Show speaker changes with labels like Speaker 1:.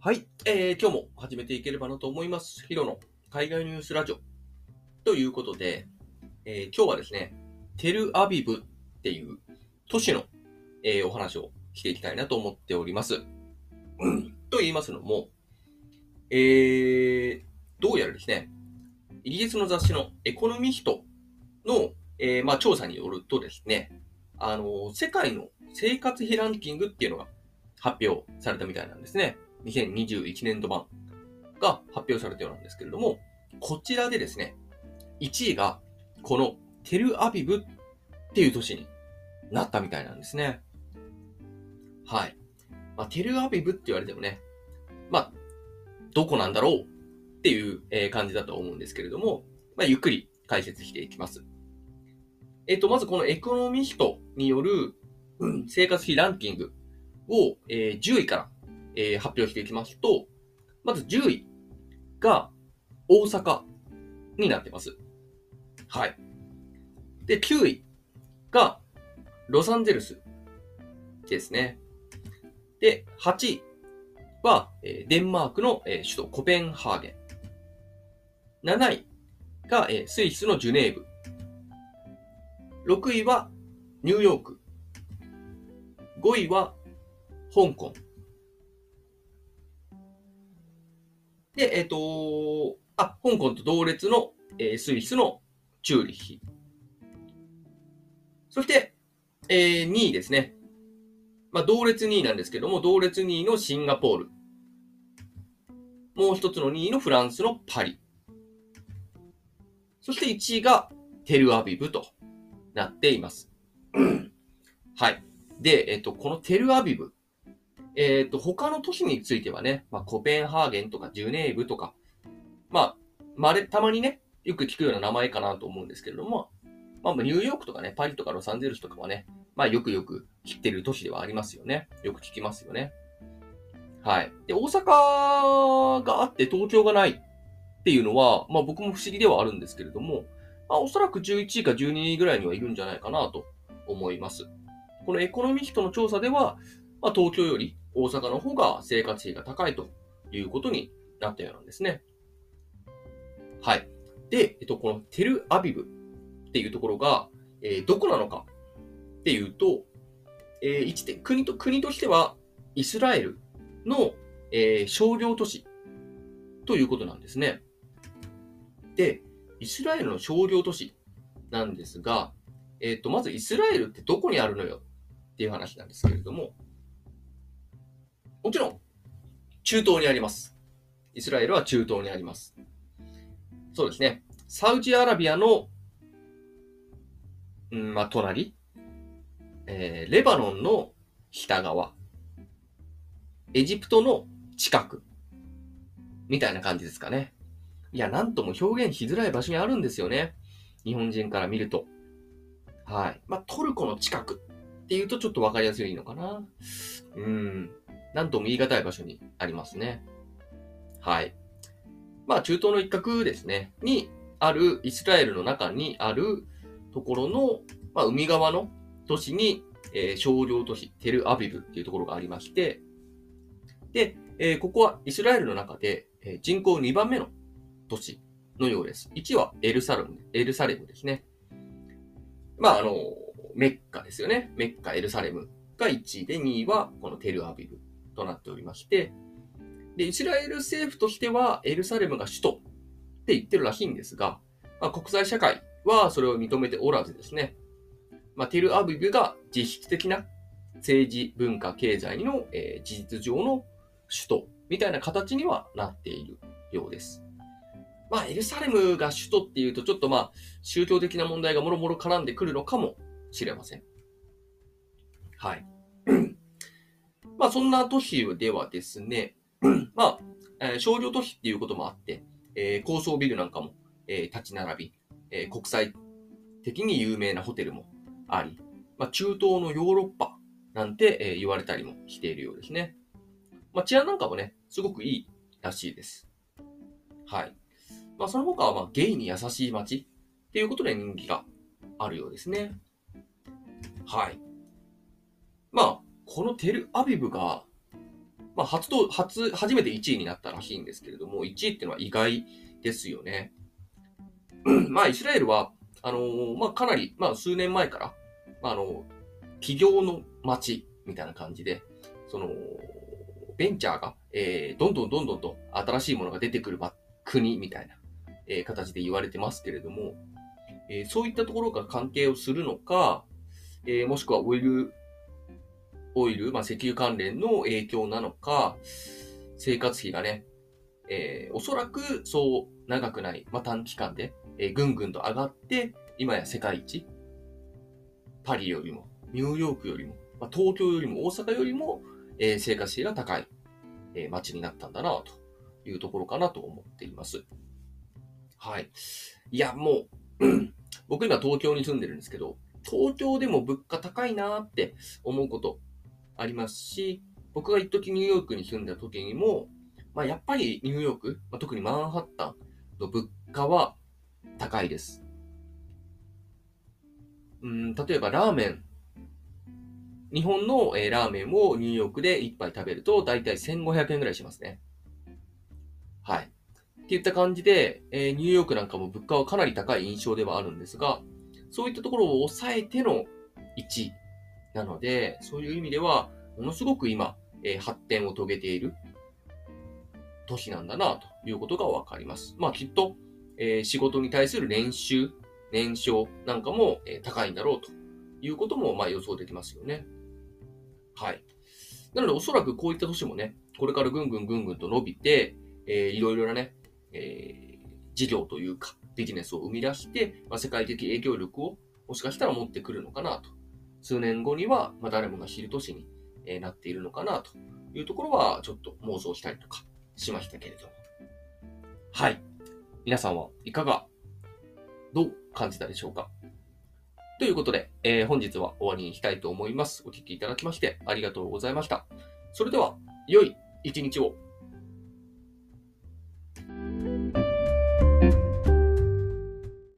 Speaker 1: はい、えー、今日も始めていければなと思います。ヒロの海外ニュースラジオ。ということで、えー今日はですね、テルアビブっていう都市の、えーお話をしていきたいなと思っております。うんと言いますのも、えー、どうやらですね、イギリスの雑誌のエコノミストの、えーまあ、調査によるとですね、あの世界の生活費ランキングっていうのが発表されたみたいなんですね。2021年度版が発表されたようなんですけれども、こちらでですね、1位がこのテルアビブっていう都市になったみたいなんですね。はい。まあ、テルアビブって言われてもね、まあ、どこなんだろうっていう感じだと思うんですけれども、まあ、ゆっくり解説していきます。えっと、まずこのエコノミストによる、生活費ランキングを、え10位から、えー発表していきますと、まず10位が大阪になってます。はい。で、9位がロサンゼルスですね。で、8位は、えーデンマークの、えー首都コペンハーゲン。7位が、えースイスのジュネーブ。6位はニューヨーク。5位は香港。で、えっ、とあ、香港と同列の、えースイスのチューリッヒ。そして、えー2位ですね。まあ、同列2位なんですけども、同列2位のシンガポール。もう一つの2位のフランスのパリ。そして1位がテルアビブとなっています。はい。で、えっと、このテルアビブ。えっと、他の都市についてはね、まあ、コペンハーゲンとかジュネーブとか、まあ、まれ、たまにね、よく聞くような名前かなと思うんですけれども、まあ、ニューヨークとかね、パリとかロサンゼルスとかはね、まあ、よくよく知ってる都市ではありますよね。よく聞きますよね。はい。で、大阪があって東京がないっていうのは、まあ、僕も不思議ではあるんですけれども、まあ、おそらく11位か12位ぐらいにはいるんじゃないかなと思います。このエコノミストの調査では、まあ、東京より大阪の方が生活費が高いということになったようなんですね。はい。で、えっと、このテルアビブっていうところが、えーどこなのかっていうと、えー一国と、国としてはイスラエルの、えー商業都市ということなんですね。で、イスラエルの商業都市なんですが、えっ、と、まずイスラエルってどこにあるのよっていう話なんですけれども、もちろん、中東にあります。イスラエルは中東にあります。そうですね。サウジアラビアの、うん、まあ、隣、えーレバノンの北側、エジプトの近く、みたいな感じですかね。いや、なんとも表現しづらい場所にあるんですよね。日本人から見ると。はい。まあ、トルコの近くっていうとちょっとわかりやすいのかな。うん。なんとも言い難い場所にありますね。はい。まあ、中東の一角ですね。にある、イスラエルの中にあるところの、まあ、海側の都市に、えー商業都市、テルアビブっていうところがありまして、で、えーここはイスラエルの中で、えー人口2番目の都市のようです。1はエルサレム、エルサレムですね。まあ、あの、メッカですよね。メッカ、エルサレムが1位で、2位はこのテルアビブとなっておりまして、で、イスラエル政府としてはエルサレムが首都って言ってるらしいんですが、まあ、国際社会はそれを認めておらずですね、まあ、テルアビブが実質的な政治、文化、経済の、えー事実上の首都みたいな形にはなっているようです。まあ、エルサレムが首都っていうと、ちょっとまあ、宗教的な問題がもろもろ絡んでくるのかもしれません。はい。まあ、そんな都市ではですね、まあ、えー商業都市っていうこともあって、えー高層ビルなんかも、えー立ち並び、えー国際的に有名なホテルもあり、まあ、中東のヨーロッパなんて、えー言われたりもしているようですね。まあ、治安なんかもね、すごくいいらしいです。はい。まあ、その他は、まあ、ゲイに優しい街っていうことで人気があるようですね。はい。このテルアビブが、まあ、初と、初、初めて1位になったらしいんですけれども、1位っていうのは意外ですよね。まあ、イスラエルは、あのー、まあ、かなり、まあ、数年前から、まあ、あの、企業の街みたいな感じで、その、ベンチャーが、えー、どんどんどんどんと新しいものが出てくる国みたいな、えー、形で言われてますけれども、えー、そういったところが関係をするのか、えー、もしくはオイル、オイル、まあ、石油関連の影響なのか、生活費がね、えー、おそらくそう長くない、まあ、短期間で、えー、ぐんぐんと上がって、今や世界一、パリよりも、ニューヨークよりも、まあ、東京よりも大阪よりも、えー、生活費が高い、えー、街になったんだな、というところかなと思っています。はい。いや、もう僕今東京に住んでるんですけど、東京でも物価高いなって思うことありますし、僕が一時ニューヨークに住んだ時にも、まあ、やっぱりニューヨーク、まあ、特にマンハッタンの物価は高いです。うん、例えばラーメン。日本の、えー、ラーメンをニューヨークで一杯食べると、だいたい1500円ぐらいしますね。はい。っていった感じで、えー、ニューヨークなんかも物価はかなり高い印象ではあるんですが、そういったところを抑えての1位なので、そういう意味では、ものすごく今、えー、発展を遂げている都市なんだな、ということがわかります。まあきっと、えー、仕事に対する年収、年商なんかも、えー、高いんだろうということも、まあ予想できますよね。はい。なのでおそらくこういった都市もね、これからぐんぐんぐんぐんと伸びて、えー、いろいろなね、えー、事業というか、ビジネスを生み出して、まあ、世界的影響力をもしかしたら持ってくるのかなと。数年後には、まあ、誰もが知る都市に、え、なっているのかなというところは、ちょっと妄想したりとかしましたけれども。はい。皆さんはいかが、どう感じたでしょうか？ということで、えー、本日は終わりにしたいと思います。お聴きいただきましてありがとうございました。それでは、良い一日を